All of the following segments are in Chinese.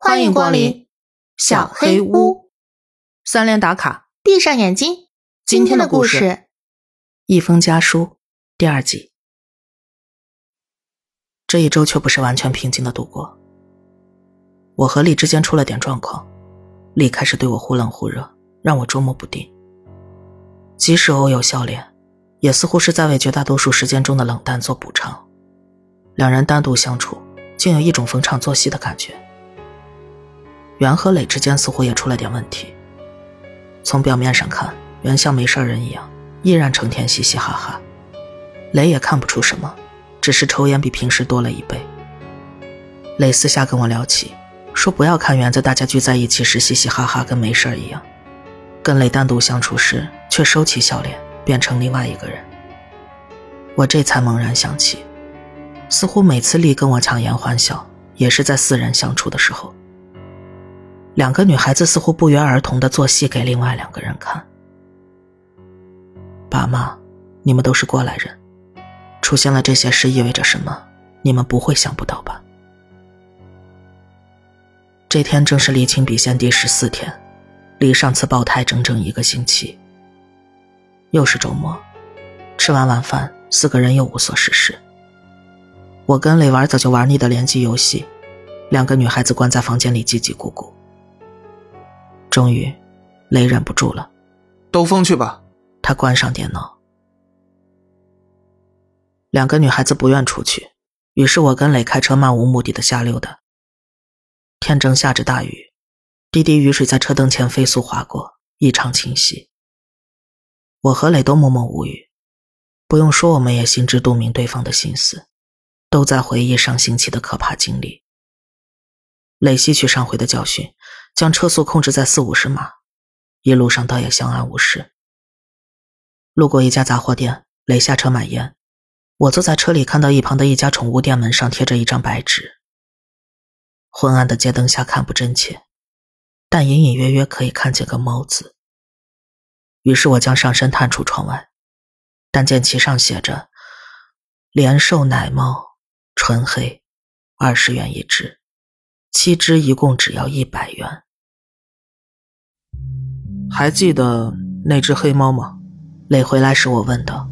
欢迎光临小黑屋。三连打卡，闭上眼睛。今天的故事《一封家书》第二集。这一周却不是完全平静的度过。我和丽之间出了点状况，丽开始对我忽冷忽热，让我捉摸不定。即使偶有笑脸，也似乎是在为绝大多数时间中的冷淡做补偿。两人单独相处，竟有一种逢场作戏的感觉。袁和磊之间似乎也出了点问题。从表面上看，袁像没事人一样，依然成天嘻嘻哈哈。磊也看不出什么，只是抽烟比平时多了一倍。磊私下跟我聊起，说不要看袁在大家聚在一起时嘻嘻哈哈，跟没事一样；跟磊单独相处时，却收起笑脸，变成另外一个人。我这才猛然想起。似乎每次丽跟我强颜欢笑，也是在四人相处的时候。两个女孩子似乎不约而同的做戏给另外两个人看。爸妈，你们都是过来人，出现了这些事意味着什么？你们不会想不到吧？这天正是离清笔仙第十四天，离上次爆胎整整一个星期。又是周末，吃完晚饭，四个人又无所事事。我跟磊玩早就玩腻的联机游戏，两个女孩子关在房间里叽叽咕咕。终于，磊忍不住了，兜风去吧。他关上电脑。两个女孩子不愿出去，于是我跟磊开车漫无目的的瞎溜达。天正下着大雨，滴滴雨水在车灯前飞速划过，异常清晰。我和磊都默默无语，不用说，我们也心知肚明对方的心思。都在回忆上星期的可怕经历。磊吸取上回的教训，将车速控制在四五十码，一路上倒也相安无事。路过一家杂货店，雷下车买烟，我坐在车里，看到一旁的一家宠物店门上贴着一张白纸。昏暗的街灯下看不真切，但隐隐约约可以看见个“猫”字。于是我将上身探出窗外，但见其上写着“连售奶猫”。纯黑，二十元一只，七只一共只要一百元。还记得那只黑猫吗？磊回来时我问的。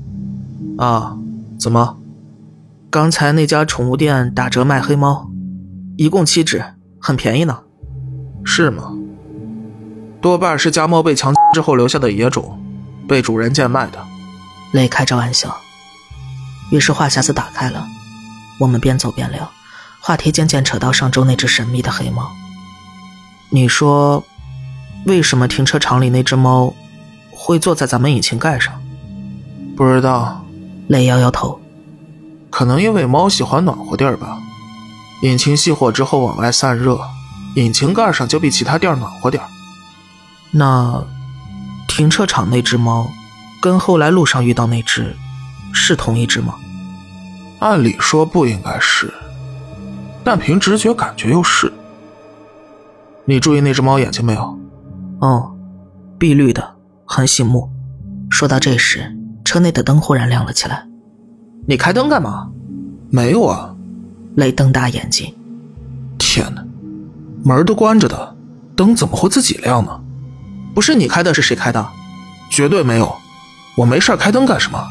啊，怎么？刚才那家宠物店打折卖黑猫，一共七只，很便宜呢。是吗？多半是家猫被强之后留下的野种，被主人贱卖的。磊开着玩笑。于是话匣子打开了。我们边走边聊，话题渐渐扯到上周那只神秘的黑猫。你说，为什么停车场里那只猫会坐在咱们引擎盖上？不知道。磊摇摇头。可能因为猫喜欢暖和地儿吧。引擎熄火之后往外散热，引擎盖上就比其他地儿暖和点儿。那，停车场那只猫，跟后来路上遇到那只，是同一只吗？按理说不应该是，但凭直觉感觉又是。你注意那只猫眼睛没有？哦，碧绿的，很醒目。说到这时，车内的灯忽然亮了起来。你开灯干嘛？没有啊。雷瞪大眼睛。天哪，门都关着的，灯怎么会自己亮呢？不是你开的，是谁开的？绝对没有，我没事开灯干什么？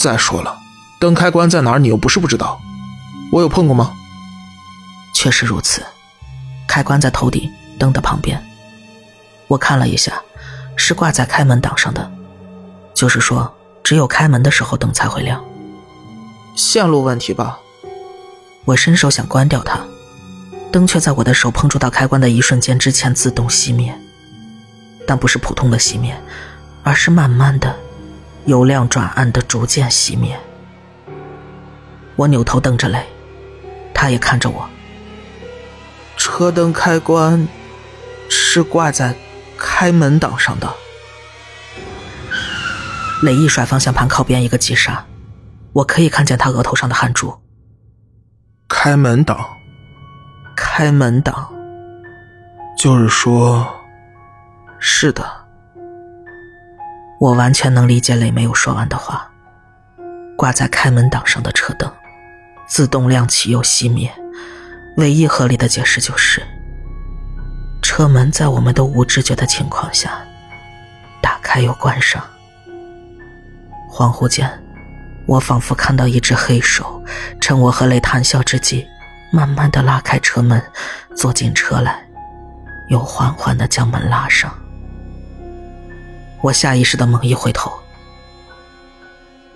再说了。灯开关在哪儿？你又不是不知道，我有碰过吗？确实如此，开关在头顶，灯的旁边。我看了一下，是挂在开门档上的，就是说，只有开门的时候灯才会亮。线路问题吧？我伸手想关掉它，灯却在我的手碰触到开关的一瞬间之前自动熄灭，但不是普通的熄灭，而是慢慢的由亮转暗的逐渐熄灭。我扭头瞪着雷，他也看着我。车灯开关是挂在开门档上的。雷一甩方向盘，靠边一个急刹，我可以看见他额头上的汗珠。开门档，开门档，就是说，是的。我完全能理解磊没有说完的话。挂在开门档上的车灯。自动亮起又熄灭，唯一合理的解释就是，车门在我们都无知觉的情况下打开又关上。恍惚间，我仿佛看到一只黑手，趁我和雷谈笑之际，慢慢的拉开车门，坐进车来，又缓缓的将门拉上。我下意识的猛一回头，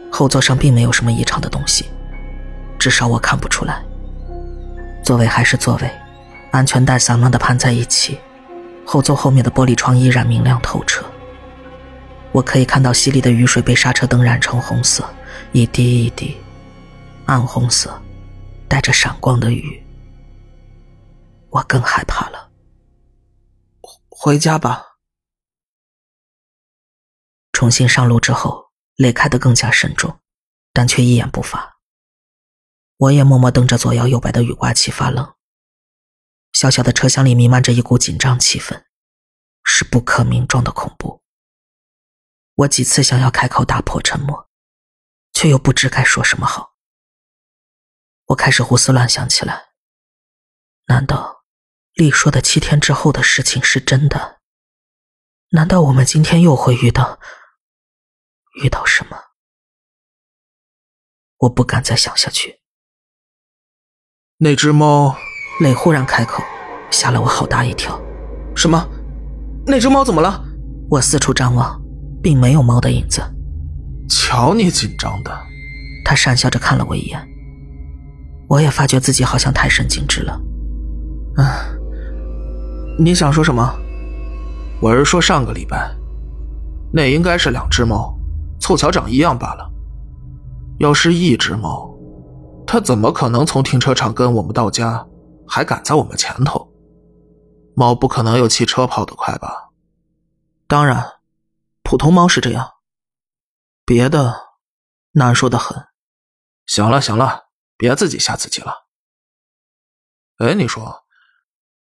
后座上并没有什么异常的东西，至少我看不出来。座位还是座位，安全带散乱的盘在一起，后座后面的玻璃窗依然明亮透彻。我可以看到溪里的雨水被刹车灯染成红色，一滴一滴，暗红色，带着闪光的雨。我更害怕了。回家吧。重新上路之后，泪开得更加慎重，但却一言不发。我也默默瞪着左摇右摆的雨刮器发愣。小小的车厢里弥漫着一股紧张气氛，是不可名状的恐怖。我几次想要开口打破沉默，却又不知该说什么好。我开始胡思乱想起来。难道丽说的七天之后的事情是真的？难道我们今天又会遇到遇到什么？我不敢再想下去。那只猫，磊忽然开口，吓了我好大一跳。什么？那只猫怎么了？我四处张望，并没有猫的影子。瞧你紧张的。他讪笑着看了我一眼。我也发觉自己好像太神经质了。嗯，你想说什么？我是说上个礼拜，那应该是两只猫，凑巧长一样罢了。要是一只猫。它怎么可能从停车场跟我们到家，还赶在我们前头？猫不可能有汽车跑得快吧？当然，普通猫是这样，别的难说的很。行了行了，别自己吓自己了。哎，你说，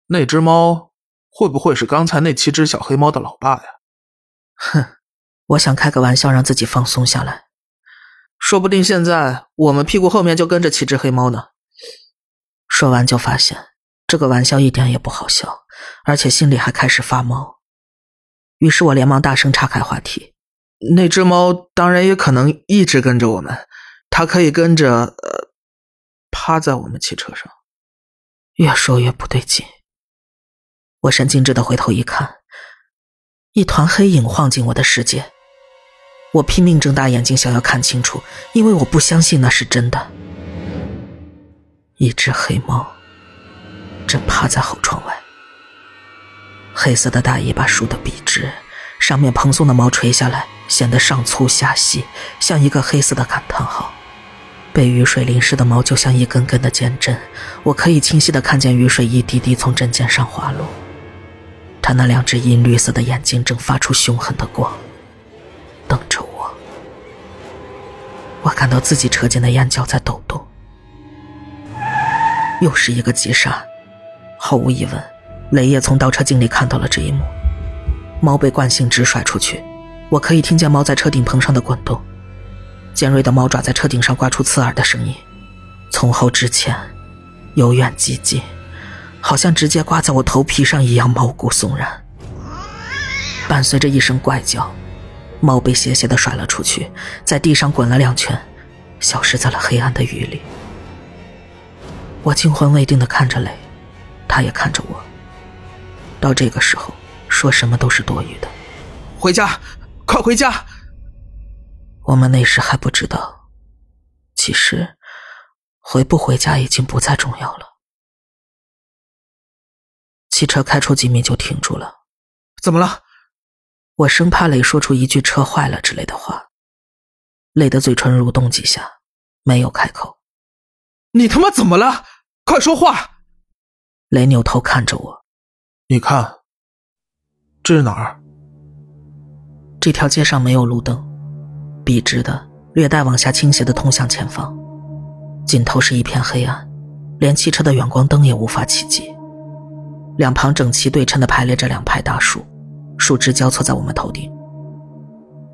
那只猫会不会是刚才那七只小黑猫的老爸呀？哼，我想开个玩笑，让自己放松下来。说不定现在我们屁股后面就跟着七只黑猫呢。说完就发现这个玩笑一点也不好笑，而且心里还开始发毛。于是我连忙大声岔开话题：“那只猫当然也可能一直跟着我们，它可以跟着呃趴在我们汽车上。”越说越不对劲。我神经质的回头一看，一团黑影晃进我的世界。我拼命睁大眼睛，想要看清楚，因为我不相信那是真的。一只黑猫正趴在后窗外，黑色的大尾巴竖得笔直，上面蓬松的毛垂下来，显得上粗下细，像一个黑色的感叹号。被雨水淋湿的毛就像一根根的尖针，我可以清晰的看见雨水一滴滴从针尖上滑落。它那两只银绿色的眼睛正发出凶狠的光。瞪着我，我感到自己车间的眼角在抖动。又是一个急刹，毫无疑问，雷也从倒车镜里看到了这一幕。猫被惯性直甩出去，我可以听见猫在车顶棚上的滚动，尖锐的猫爪在车顶上刮出刺耳的声音，从后至前，由远及近，好像直接刮在我头皮上一样毛骨悚然。伴随着一声怪叫。猫被斜斜的甩了出去，在地上滚了两圈，消失在了黑暗的雨里。我惊魂未定的看着雷，他也看着我。到这个时候，说什么都是多余的。回家，快回家！我们那时还不知道，其实回不回家已经不再重要了。汽车开出几米就停住了。怎么了？我生怕磊说出一句“车坏了”之类的话，磊的嘴唇蠕动几下，没有开口。你他妈怎么了？快说话！雷扭头看着我，你看，这是哪儿？这条街上没有路灯，笔直的、略带往下倾斜的通向前方，尽头是一片黑暗，连汽车的远光灯也无法企及。两旁整齐对称的排列着两排大树。树枝交错在我们头顶，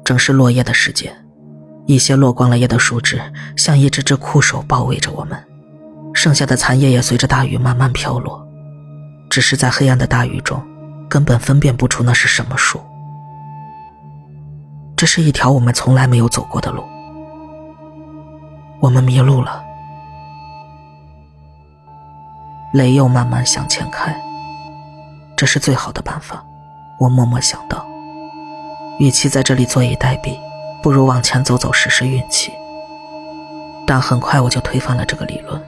正是落叶的时节，一些落光了叶的树枝像一只只枯手包围着我们，剩下的残叶也随着大雨慢慢飘落，只是在黑暗的大雨中，根本分辨不出那是什么树。这是一条我们从来没有走过的路，我们迷路了。雷又慢慢向前开，这是最好的办法。我默默想到，与其在这里坐以待毙，不如往前走走试试运气。但很快我就推翻了这个理论，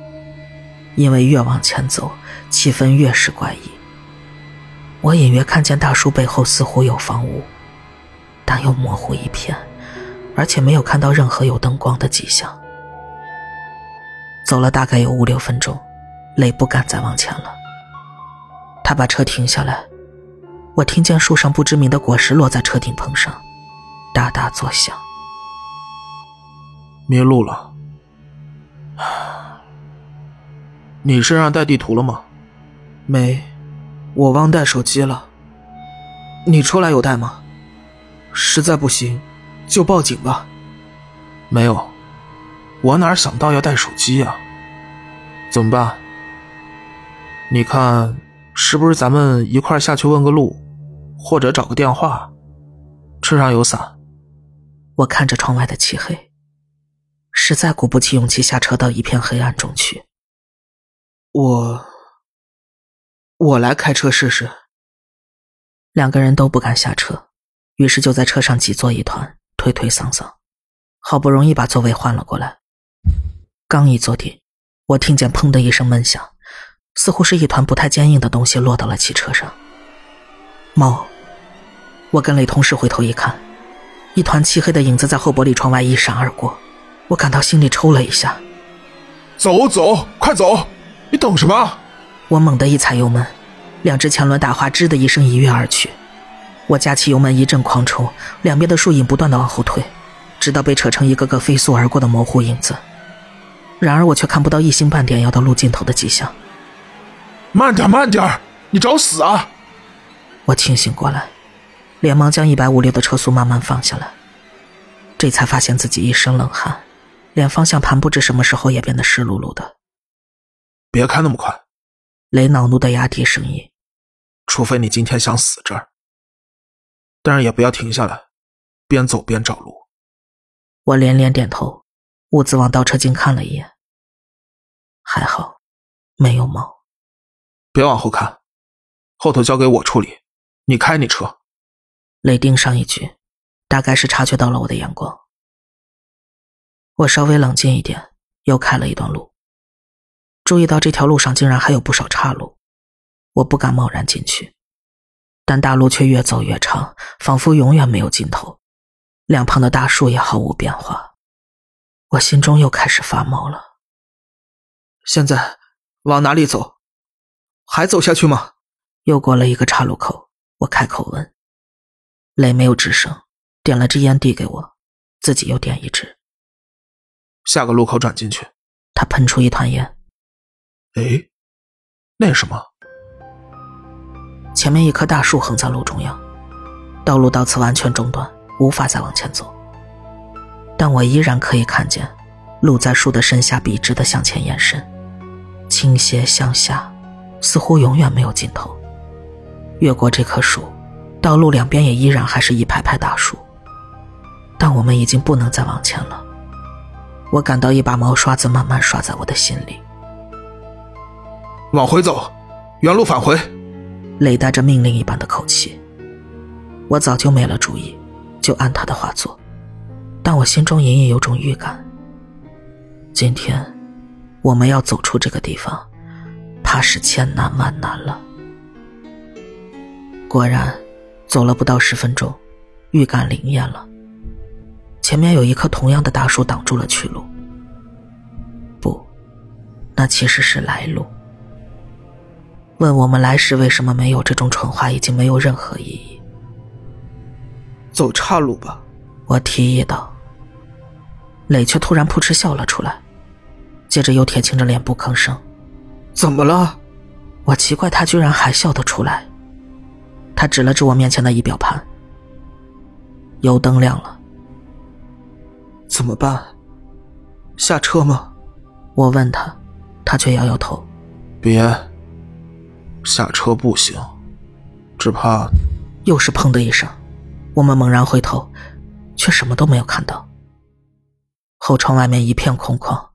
因为越往前走，气氛越是怪异。我隐约看见大树背后似乎有房屋。但又模糊一片，而且没有看到任何有灯光的迹象。走了大概有五六分钟，雷不敢再往前了。他把车停下来，我听见树上不知名的果实落在车顶棚上，哒哒作响。迷路了？你身上带地图了吗？没，我忘带手机了。你出来有带吗？实在不行，就报警吧。没有，我哪想到要带手机呀？怎么办？你看，是不是咱们一块下去问个路，或者找个电话？车上有伞。我看着窗外的漆黑，实在鼓不起勇气下车到一片黑暗中去。我，我来开车试试。两个人都不敢下车。于是就在车上挤作一团，推推搡搡，好不容易把座位换了过来。刚一坐定，我听见“砰”的一声闷响，似乎是一团不太坚硬的东西落到了汽车上。猫！我跟雷同事回头一看，一团漆黑的影子在后玻璃窗外一闪而过，我感到心里抽了一下。走走，快走！你等什么？我猛地一踩油门，两只前轮打滑，吱的一声一跃而去。我加起油门，一阵狂冲，两边的树影不断的往后退，直到被扯成一个个飞速而过的模糊影子。然而我却看不到一星半点要到路尽头的迹象。慢点，慢点，你找死啊！我清醒过来，连忙将一百五六的车速慢慢放下来，这才发现自己一身冷汗，连方向盘不知什么时候也变得湿漉漉的。别开那么快！雷恼怒的压低声音。除非你今天想死这儿。但是也不要停下来，边走边找路。我连连点头，兀自往倒车镜看了一眼，还好，没有猫。别往后看，后头交给我处理，你开你车。雷丁上一句，大概是察觉到了我的眼光。我稍微冷静一点，又开了一段路，注意到这条路上竟然还有不少岔路，我不敢贸然进去。但大路却越走越长，仿佛永远没有尽头，两旁的大树也毫无变化。我心中又开始发毛了。现在往哪里走？还走下去吗？又过了一个岔路口，我开口问。雷没有吱声，点了支烟递给我，自己又点一支。下个路口转进去。他喷出一团烟。哎，那什么？前面一棵大树横在路中央，道路到此完全中断，无法再往前走。但我依然可以看见，路在树的身下笔直的向前延伸，倾斜向下，似乎永远没有尽头。越过这棵树，道路两边也依然还是一排排大树，但我们已经不能再往前了。我感到一把毛刷子慢慢刷在我的心里。往回走，原路返回。雷带着命令一般的口气，我早就没了主意，就按他的话做。但我心中隐隐有种预感，今天我们要走出这个地方，怕是千难万难了。果然，走了不到十分钟，预感灵验了。前面有一棵同样的大树挡住了去路，不，那其实是来路。问我们来时为什么没有这种蠢话，已经没有任何意义。走岔路吧，我提议道。磊却突然扑哧笑了出来，接着又铁青着脸不吭声。怎么了？我奇怪他居然还笑得出来。他指了指我面前的仪表盘，油灯亮了。怎么办？下车吗？我问他，他却摇摇头：“别，下车不行，只怕……”又是砰的一声，我们猛然回头，却什么都没有看到。后窗外面一片空旷，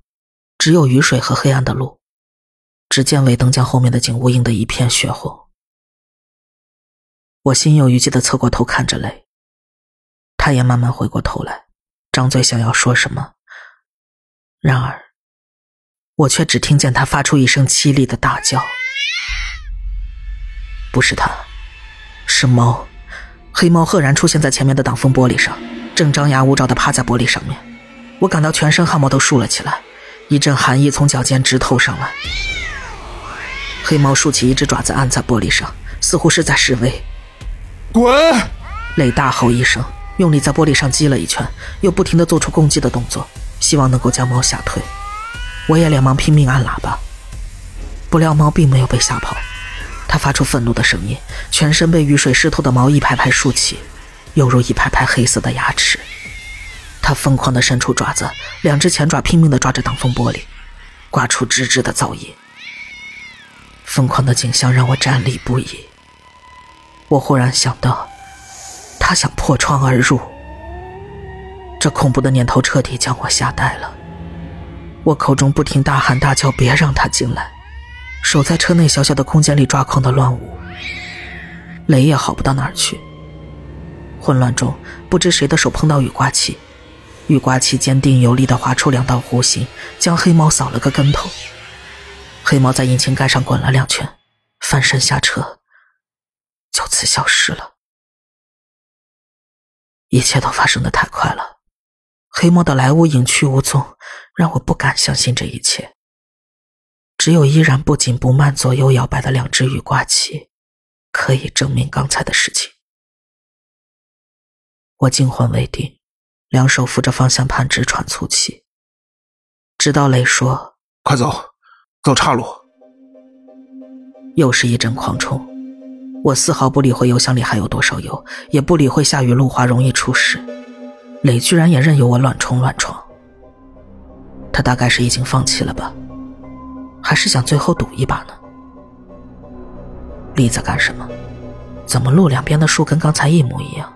只有雨水和黑暗的路。只见尾灯将后面的景物映得一片血红。我心有余悸的侧过头看着雷，他也慢慢回过头来，张嘴想要说什么，然而，我却只听见他发出一声凄厉的大叫。不是他，是猫，黑猫赫然出现在前面的挡风玻璃上，正张牙舞爪的趴在玻璃上面。我感到全身汗毛都竖了起来，一阵寒意从脚尖直透上来。黑猫竖起一只爪子按在玻璃上，似乎是在示威。滚！雷大吼一声，用力在玻璃上击了一拳，又不停地做出攻击的动作，希望能够将猫吓退。我也连忙拼命按喇叭，不料猫并没有被吓跑，它发出愤怒的声音，全身被雨水湿透的毛一排排竖起，犹如一排排黑色的牙齿。它疯狂地伸出爪子，两只前爪拼命地抓着挡风玻璃，刮出吱吱的噪音。疯狂的景象让我战栗不已。我忽然想到，他想破窗而入。这恐怖的念头彻底将我吓呆了。我口中不停大喊大叫：“别让他进来！”手在车内小小的空间里抓狂的乱舞。雷也好不到哪儿去。混乱中，不知谁的手碰到雨刮器，雨刮器坚定有力地划出两道弧形，将黑猫扫了个跟头。黑猫在引擎盖上滚了两圈，翻身下车，就此消失了。一切都发生的太快了，黑猫的来无影去无踪，让我不敢相信这一切。只有依然不紧不慢、左右摇摆的两只雨刮器，可以证明刚才的事情。我惊魂未定，两手扶着方向盘直喘粗气，直到雷说：“快走。”走岔路，又是一阵狂冲。我丝毫不理会油箱里还有多少油，也不理会下雨路滑容易出事。磊居然也任由我乱冲乱闯。他大概是已经放弃了吧，还是想最后赌一把呢？丽在干什么？怎么路两边的树跟刚才一模一样？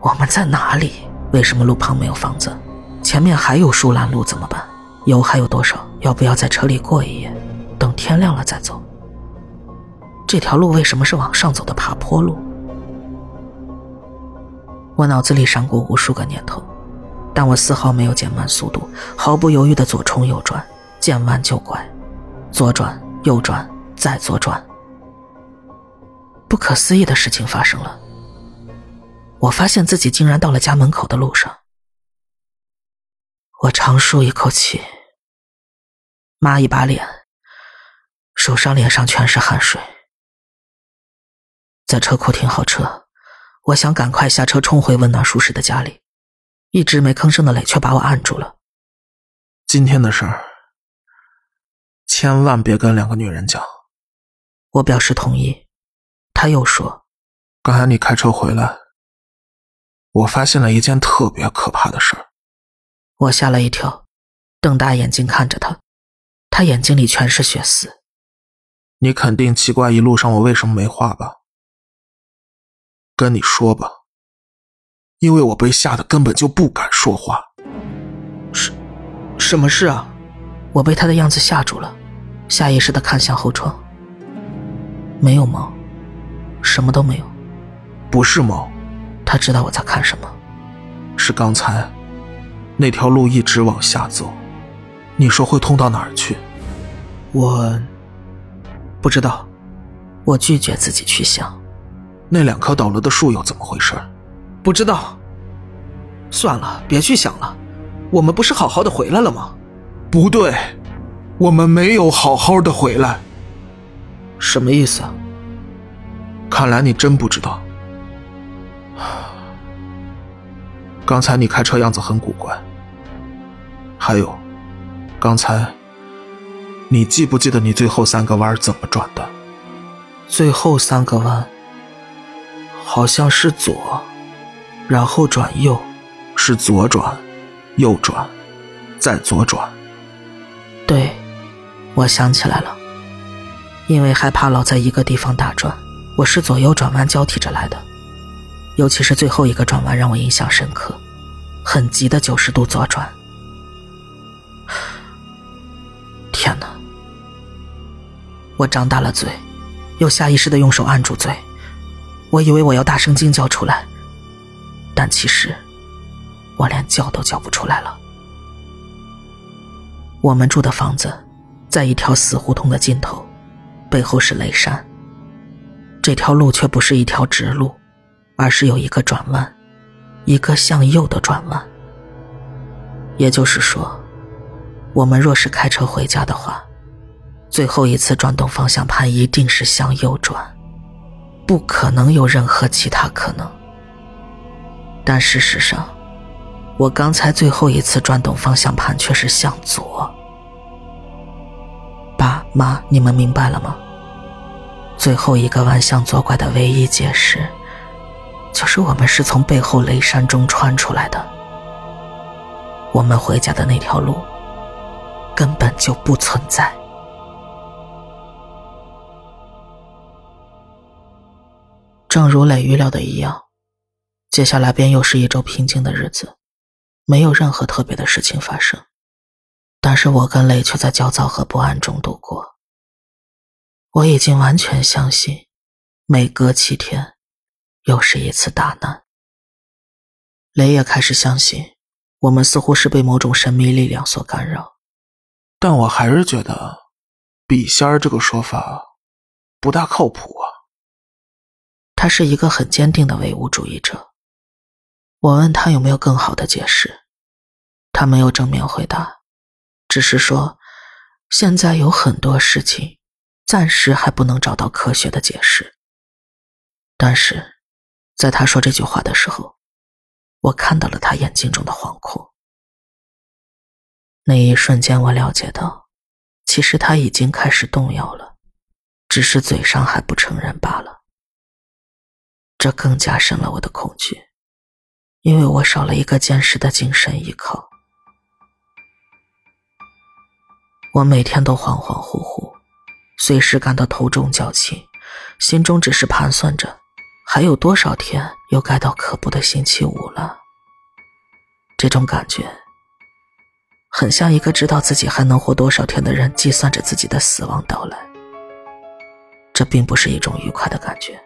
我们在哪里？为什么路旁没有房子？前面还有树拦路怎么办？油还有多少？要不要在车里过一夜？等天亮了再走。这条路为什么是往上走的爬坡路？我脑子里闪过无数个念头，但我丝毫没有减慢速度，毫不犹豫的左冲右转，见弯就拐，左转右转再左转。不可思议的事情发生了，我发现自己竟然到了家门口的路上。我长舒一口气，抹一把脸。手上、脸上全是汗水，在车库停好车，我想赶快下车冲回温暖舒适的家里，一直没吭声的磊却把我按住了。今天的事儿，千万别跟两个女人讲。我表示同意。他又说：“刚才你开车回来，我发现了一件特别可怕的事儿。”我吓了一跳，瞪大眼睛看着他，他眼睛里全是血丝。你肯定奇怪一路上我为什么没话吧？跟你说吧，因为我被吓得根本就不敢说话。是，什么事啊？我被他的样子吓住了，下意识的看向后窗。没有猫，什么都没有。不是猫，他知道我在看什么。是刚才那条路一直往下走，你说会通到哪儿去？我。不知道，我拒绝自己去想。那两棵倒了的树又怎么回事？不知道。算了，别去想了。我们不是好好的回来了吗？不对，我们没有好好的回来。什么意思？看来你真不知道。刚才你开车样子很古怪。还有，刚才。你记不记得你最后三个弯怎么转的？最后三个弯好像是左，然后转右，是左转，右转，再左转。对，我想起来了，因为害怕老在一个地方打转，我是左右转弯交替着来的，尤其是最后一个转弯让我印象深刻，很急的九十度左转。天哪！我张大了嘴，又下意识的用手按住嘴，我以为我要大声惊叫出来，但其实我连叫都叫不出来了。我们住的房子在一条死胡同的尽头，背后是雷山。这条路却不是一条直路，而是有一个转弯，一个向右的转弯。也就是说，我们若是开车回家的话，最后一次转动方向盘一定是向右转，不可能有任何其他可能。但事实上，我刚才最后一次转动方向盘却是向左。爸妈，你们明白了吗？最后一个弯向左拐的唯一解释，就是我们是从背后雷山中穿出来的。我们回家的那条路根本就不存在。正如磊预料的一样，接下来便又是一周平静的日子。没有任何特别的事情发生，但是我跟雷却在焦躁和不安中度过。我已经完全相信，每隔七天，又是一次大难。雷也开始相信，我们似乎是被某种神秘力量所干扰。但我还是觉得，笔仙儿这个说法不大靠谱啊。他是一个很坚定的唯物主义者。我问他有没有更好的解释，他没有正面回答，只是说现在有很多事情暂时还不能找到科学的解释。但是，在他说这句话的时候，我看到了他眼睛中的惶恐。那一瞬间，我了解到，其实他已经开始动摇了，只是嘴上还不承认罢了。这更加深了我的恐惧。因为我少了一个坚实的精神依靠，我每天都恍恍惚惚，随时感到头重脚轻，心中只是盘算着还有多少天又该到可怖的星期五了。这种感觉，很像一个知道自己还能活多少天的人计算着自己的死亡到来。这并不是一种愉快的感觉。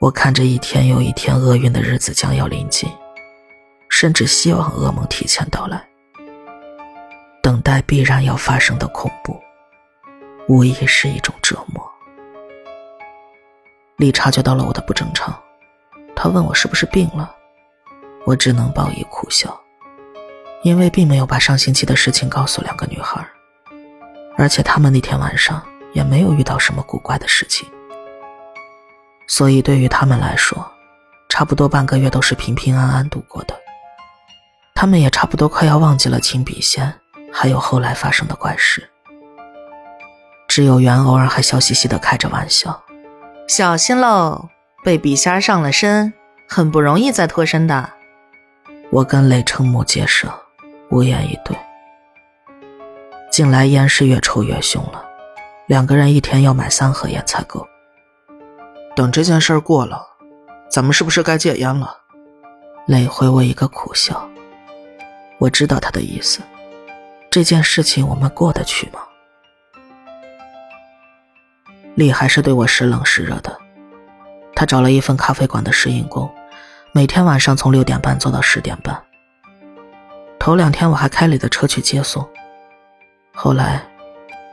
我看着一天又一天厄运的日子将要临近，甚至希望噩梦提前到来。等待必然要发生的恐怖，无疑是一种折磨。丽察觉到了我的不正常，他问我是不是病了，我只能报以苦笑，因为并没有把上星期的事情告诉两个女孩，而且他们那天晚上也没有遇到什么古怪的事情。所以，对于他们来说，差不多半个月都是平平安安度过的。他们也差不多快要忘记了秦笔仙，还有后来发生的怪事。只有袁偶尔还笑嘻嘻的开着玩笑：“小心喽，被笔仙上了身，很不容易再脱身的。”我跟雷瞠目结舌，无言以对。近来烟是越抽越凶了，两个人一天要买三盒烟才够。等这件事过了，咱们是不是该戒烟了？磊回我一个苦笑。我知道他的意思，这件事情我们过得去吗？丽还是对我时冷时热的。他找了一份咖啡馆的试饮工，每天晚上从六点半做到十点半。头两天我还开磊的车去接送，后来，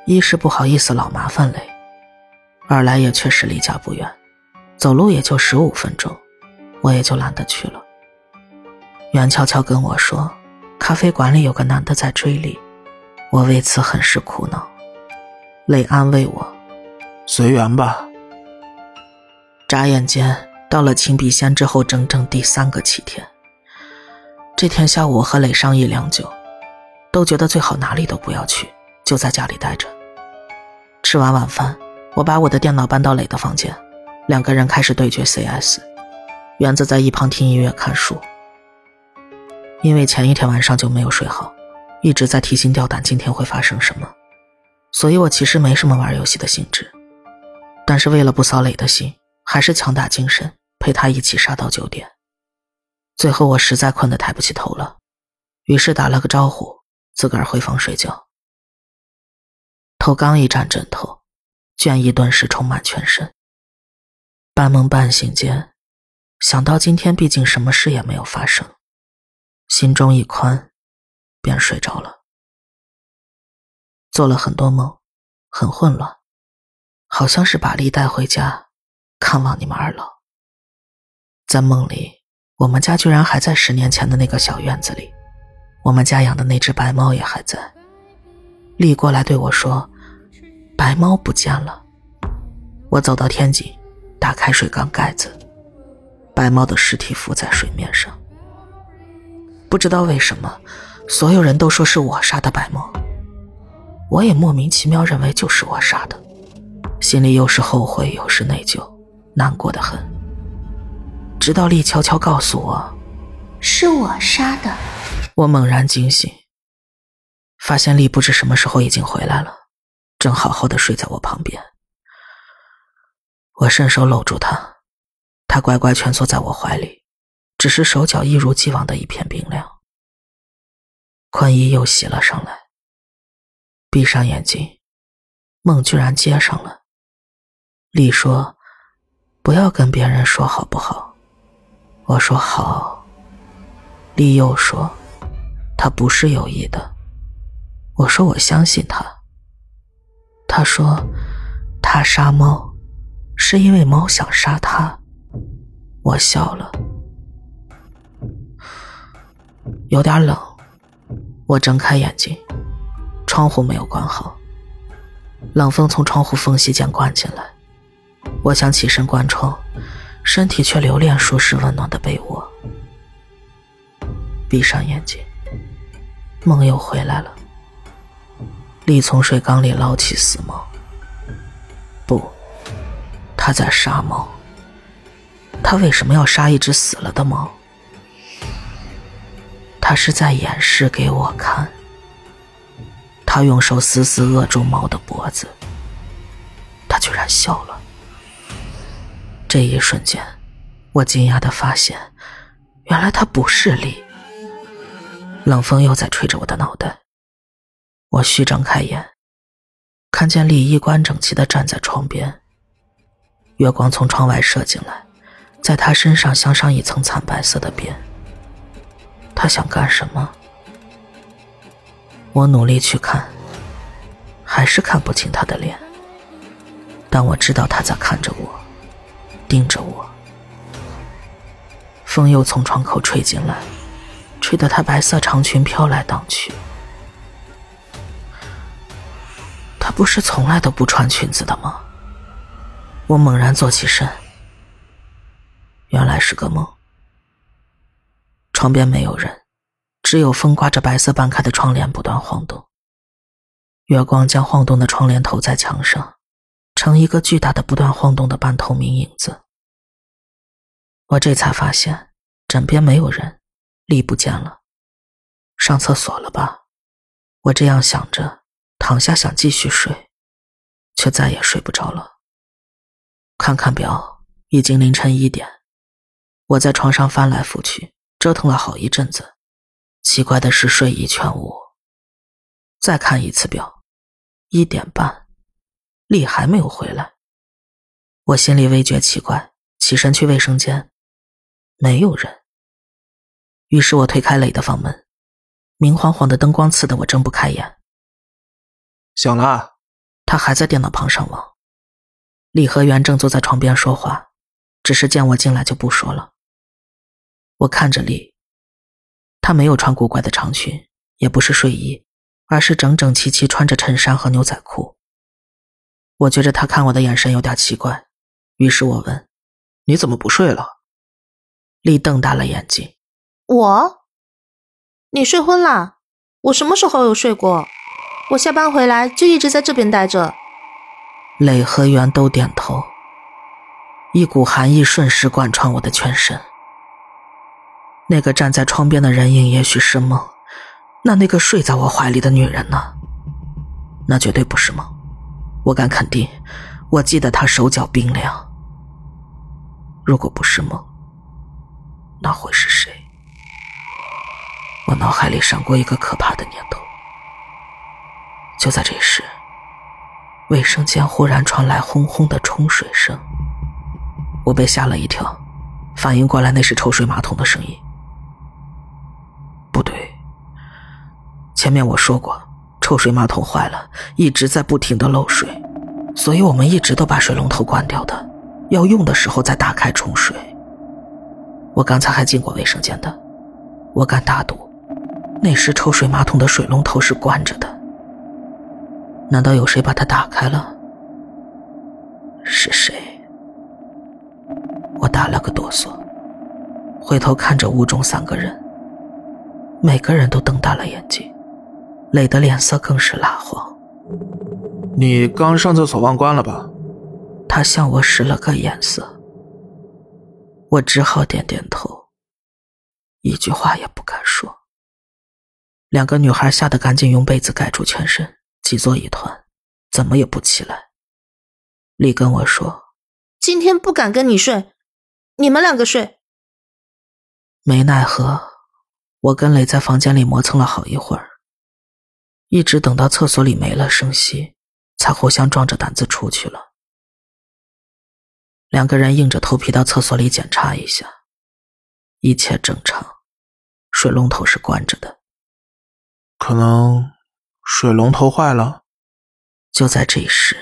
一是不好意思老麻烦磊，二来也确实离家不远。走路也就十五分钟，我也就懒得去了。袁悄悄跟我说，咖啡馆里有个男的在追丽，我为此很是苦恼。磊安慰我：“随缘吧。”眨眼间到了秦笔仙之后整整第三个七天。这天下午，我和磊商议良久，都觉得最好哪里都不要去，就在家里待着。吃完晚饭，我把我的电脑搬到磊的房间。两个人开始对决 CS，园子在一旁听音乐看书。因为前一天晚上就没有睡好，一直在提心吊胆今天会发生什么，所以我其实没什么玩游戏的兴致。但是为了不扫磊的心，还是强打精神陪他一起杀到九点。最后我实在困得抬不起头了，于是打了个招呼，自个儿回房睡觉。头刚一沾枕头，倦意顿时充满全身。半梦半醒间，想到今天毕竟什么事也没有发生，心中一宽，便睡着了。做了很多梦，很混乱，好像是把丽带回家，看望你们二老。在梦里。我们家居然还在十年前的那个小院子里，我们家养的那只白猫也还在。丽过来对我说：“白猫不见了。”我走到天井，打开水缸盖子，白猫的尸体浮在水面上。不知道为什么，所有人都说是我杀的白梦，我也莫名其妙认为就是我杀的，心里又是后悔又是内疚，难过的很。直到丽悄悄告诉我，是我杀的，我猛然惊醒，发现丽不知什么时候已经回来了，正好好的睡在我旁边。我伸手搂住她，她乖乖蜷缩在我怀里，只是手脚一如既往的一片冰凉。困意又袭了上来，闭上眼睛，梦居然接上了。丽说：“不要跟别人说好不好？”我说好，丽又说，他不是有意的。我说我相信他。他说，他杀猫，是因为猫想杀他。我笑了，有点冷。我睁开眼睛，窗户没有关好，冷风从窗户缝隙间灌进来。我想起身关窗。身体却留恋舒适温暖的被窝，闭上眼睛，梦又回来了。丽从水缸里捞起死猫，不，他在杀猫。他为什么要杀一只死了的猫？他是在演示给我看。他用手死死扼住猫的脖子，他居然笑了。这一瞬间，我惊讶的发现，原来他不是丽。冷风又在吹着我的脑袋。我虚睁开眼，看见李衣冠整齐的站在窗边。月光从窗外射进来，在他身上镶上一层惨白色的边。他想干什么？我努力去看，还是看不清他的脸。但我知道他在看着我。盯着我，风又从窗口吹进来，吹得他白色长裙飘来荡去。他不是从来都不穿裙子的吗？我猛然坐起身，原来是个梦。床边没有人，只有风刮着白色半开的窗帘不断晃动，月光将晃动的窗帘投在墙上。成一个巨大的、不断晃动的半透明影子。我这才发现枕边没有人，力不见了，上厕所了吧？我这样想着，躺下想继续睡，却再也睡不着了。看看表，已经凌晨一点。我在床上翻来覆去，折腾了好一阵子，奇怪的是睡意全无。再看一次表，一点半。丽还没有回来，我心里微觉奇怪，起身去卫生间，没有人。于是我推开磊的房门，明晃晃的灯光刺得我睁不开眼。醒了，他还在电脑旁上网。李和元正坐在床边说话，只是见我进来就不说了。我看着丽，她没有穿古怪的长裙，也不是睡衣，而是整整齐齐穿着衬衫和牛仔裤。我觉着她看我的眼神有点奇怪，于是我问：“你怎么不睡了？”丽瞪大了眼睛：“我？你睡昏了？我什么时候有睡过？我下班回来就一直在这边待着。”磊和元都点头，一股寒意瞬时贯穿我的全身。那个站在窗边的人影也许是梦，那那个睡在我怀里的女人呢？那绝对不是梦，我敢肯定，我记得她手脚冰凉。如果不是梦，那会是谁？我脑海里闪过一个可怕的念头。就在这时，卫生间忽然传来轰轰的冲水声，我被吓了一跳，反应过来那是抽水马桶的声音。前面我说过，抽水马桶坏了，一直在不停的漏水，所以我们一直都把水龙头关掉的，要用的时候再打开冲水。我刚才还进过卫生间的，我敢打赌，那时抽水马桶的水龙头是关着的。难道有谁把它打开了？是谁？我打了个哆嗦，回头看着屋中三个人，每个人都瞪大了眼睛，磊的脸色更是蜡黄。你刚上厕所忘关了吧？他向我使了个眼色，我只好点点头，一句话也不敢说。两个女孩吓得赶紧用被子盖住全身。挤作一团，怎么也不起来。丽跟我说：“今天不敢跟你睡，你们两个睡。”没奈何，我跟磊在房间里磨蹭了好一会儿，一直等到厕所里没了声息，才互相壮着胆子出去了。两个人硬着头皮到厕所里检查一下，一切正常，水龙头是关着的。可能。水龙头坏了，就在这时，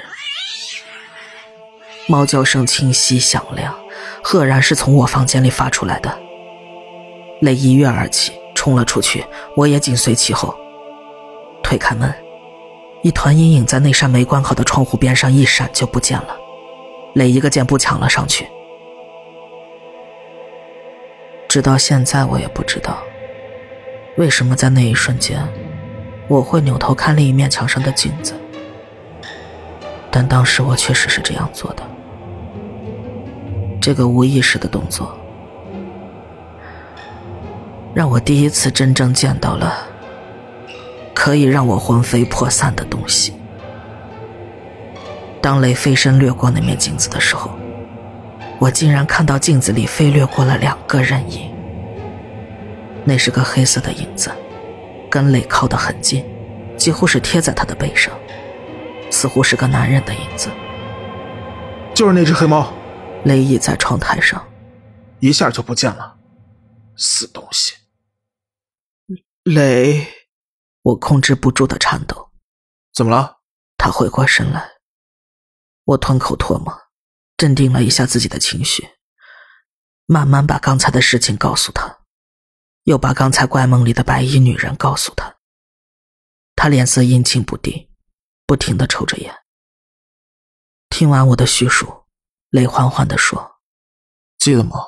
猫叫声清晰响亮，赫然是从我房间里发出来的。泪一跃而起，冲了出去，我也紧随其后。推开门，一团阴影在那扇没关好的窗户边上一闪就不见了。磊一个箭步抢了上去，直到现在我也不知道，为什么在那一瞬间。我会扭头看另一面墙上的镜子，但当时我确实是这样做的。这个无意识的动作，让我第一次真正见到了可以让我魂飞魄散的东西。当雷飞身掠过那面镜子的时候，我竟然看到镜子里飞掠过了两个人影，那是个黑色的影子。跟雷靠得很近，几乎是贴在他的背上，似乎是个男人的影子。就是那只黑猫，雷倚在窗台上，一下就不见了，死东西！雷，我控制不住的颤抖。怎么了？他回过神来，我吞口唾沫，镇定了一下自己的情绪，慢慢把刚才的事情告诉他。又把刚才怪梦里的白衣女人告诉他。他脸色阴晴不定，不停的抽着烟。听完我的叙述，泪缓缓的说：“记得吗？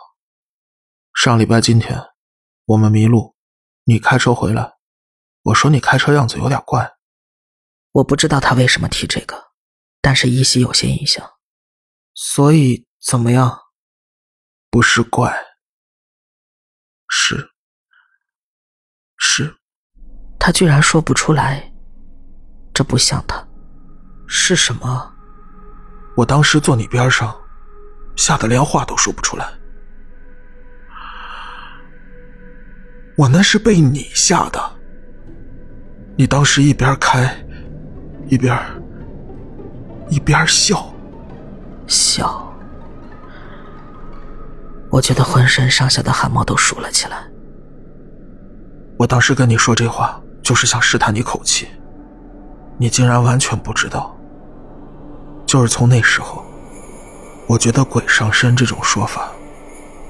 上礼拜今天，我们迷路，你开车回来，我说你开车样子有点怪。我不知道他为什么提这个，但是依稀有些印象。所以怎么样？不是怪，是。”是，他居然说不出来，这不像他。是什么？我当时坐你边上，吓得连话都说不出来。我那是被你吓的。你当时一边开，一边一边笑，笑。我觉得浑身上下的汗毛都竖了起来。我当时跟你说这话，就是想试探你口气。你竟然完全不知道。就是从那时候，我觉得鬼上身这种说法，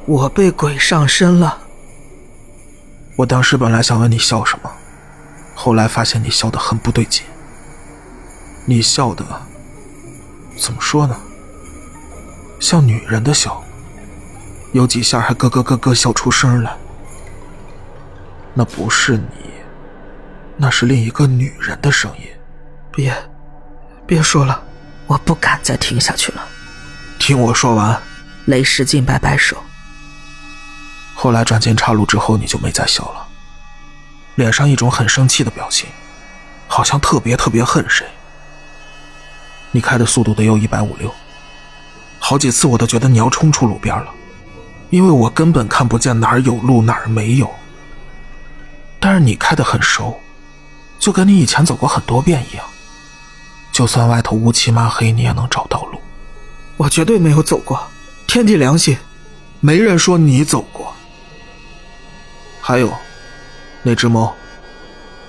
我被鬼上身了。我当时本来想问你笑什么，后来发现你笑得很不对劲。你笑的，怎么说呢？像女人的笑，有几下还咯咯咯咯笑出声来。那不是你，那是另一个女人的声音。别，别说了，我不敢再听下去了。听我说完。雷石进摆摆手。后来转进岔路之后，你就没再笑了。脸上一种很生气的表情，好像特别特别恨谁。你开的速度得有一百五六，好几次我都觉得你要冲出路边了，因为我根本看不见哪儿有路哪儿没有。但是你开的很熟，就跟你以前走过很多遍一样，就算外头乌漆嘛黑，你也能找到路。我绝对没有走过，天地良心，没人说你走过。还有，那只猫，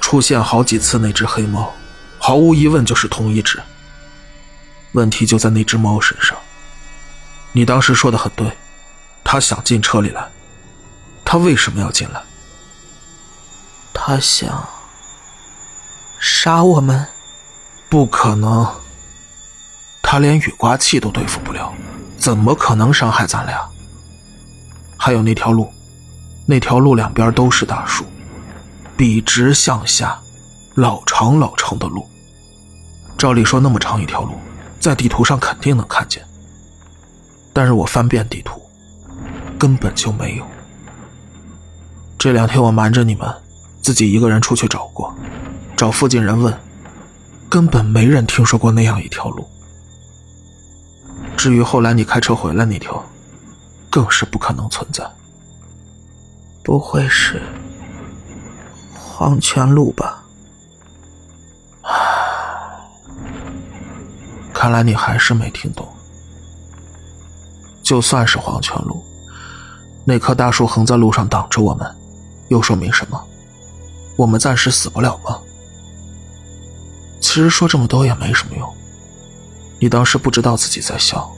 出现好几次，那只黑猫，毫无疑问就是同一只。问题就在那只猫身上。你当时说的很对，它想进车里来，它为什么要进来？它想杀我们？不可能，它连雨刮器都对付不了，怎么可能伤害咱俩？还有那条路，那条路两边都是大树，笔直向下，老长老长的路。照理说那么长一条路。在地图上肯定能看见，但是我翻遍地图，根本就没有。这两天我瞒着你们，自己一个人出去找过，找附近人问，根本没人听说过那样一条路。至于后来你开车回来那条，更是不可能存在。不会是黄泉路吧？看来你还是没听懂。就算是黄泉路，那棵大树横在路上挡着我们，又说明什么？我们暂时死不了吗？其实说这么多也没什么用。你当时不知道自己在笑，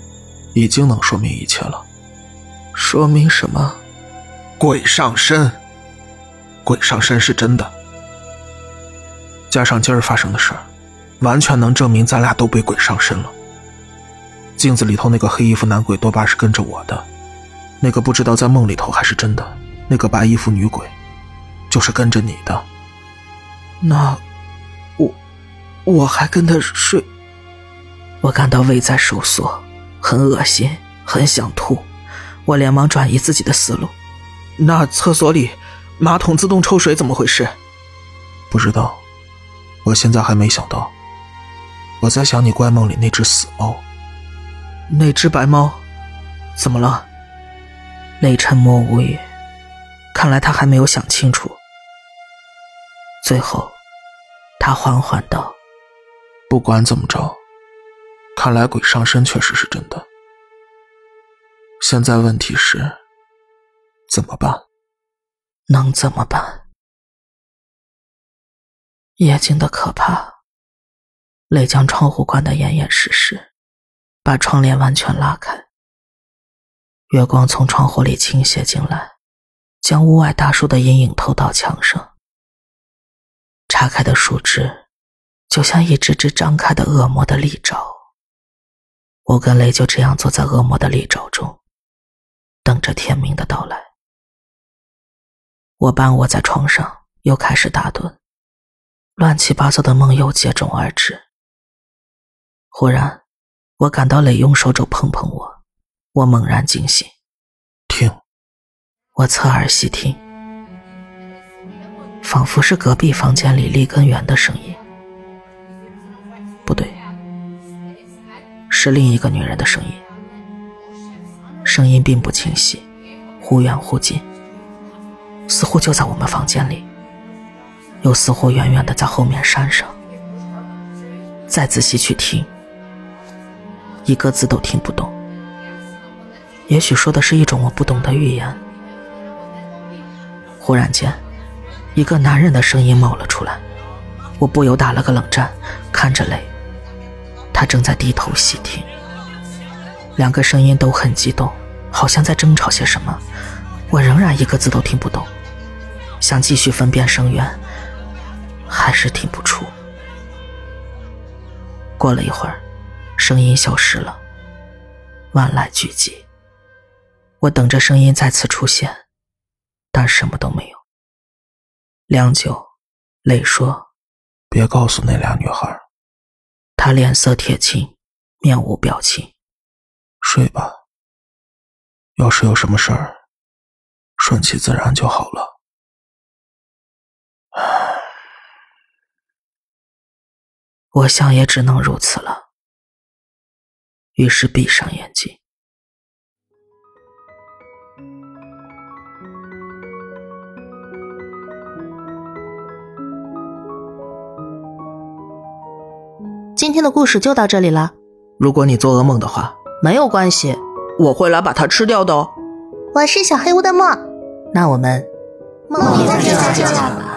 已经能说明一切了。说明什么？鬼上身。鬼上身是真的，加上今儿发生的事儿。完全能证明咱俩都被鬼上身了。镜子里头那个黑衣服男鬼多半是跟着我的，那个不知道在梦里头还是真的，那个白衣服女鬼，就是跟着你的。那，我，我还跟他睡。我感到胃在收缩，很恶心，很想吐。我连忙转移自己的思路。那厕所里马桶自动抽水怎么回事？不知道，我现在还没想到。我在想你怪梦里那只死猫，那只白猫，怎么了？雷沉默无语，看来他还没有想清楚。最后，他缓缓道：“不管怎么着，看来鬼上身确实是真的。现在问题是，怎么办？能怎么办？夜静的可怕。”泪将窗户关得严严实实，把窗帘完全拉开。月光从窗户里倾泻进来，将屋外大树的阴影透到墙上。拆开的树枝，就像一只只张开的恶魔的利爪。我跟雷就这样坐在恶魔的利爪中，等着天明的到来。我半卧在床上，又开始打盹，乱七八糟的梦又接踵而至。忽然，我感到磊用手肘碰碰我，我猛然惊醒。听，我侧耳细听，仿佛是隔壁房间里立根源的声音。不对，是另一个女人的声音。声音并不清晰，忽远忽近，似乎就在我们房间里，又似乎远远的在后面山上。再仔细去听。一个字都听不懂，也许说的是一种我不懂的语言。忽然间，一个男人的声音冒了出来，我不由打了个冷战，看着雷，他正在低头细听。两个声音都很激动，好像在争吵些什么。我仍然一个字都听不懂，想继续分辨声源，还是听不出。过了一会儿。声音消失了，万籁俱寂。我等着声音再次出现，但什么都没有。良久，泪说：“别告诉那俩女孩。”他脸色铁青，面无表情。睡吧。要是有什么事儿，顺其自然就好了。我想也只能如此了。于是闭上眼睛。今天的故事就到这里了。如果你做噩梦的话，没有关系，我会来把它吃掉的哦。我是小黑屋的墨，那我们梦里再见吧。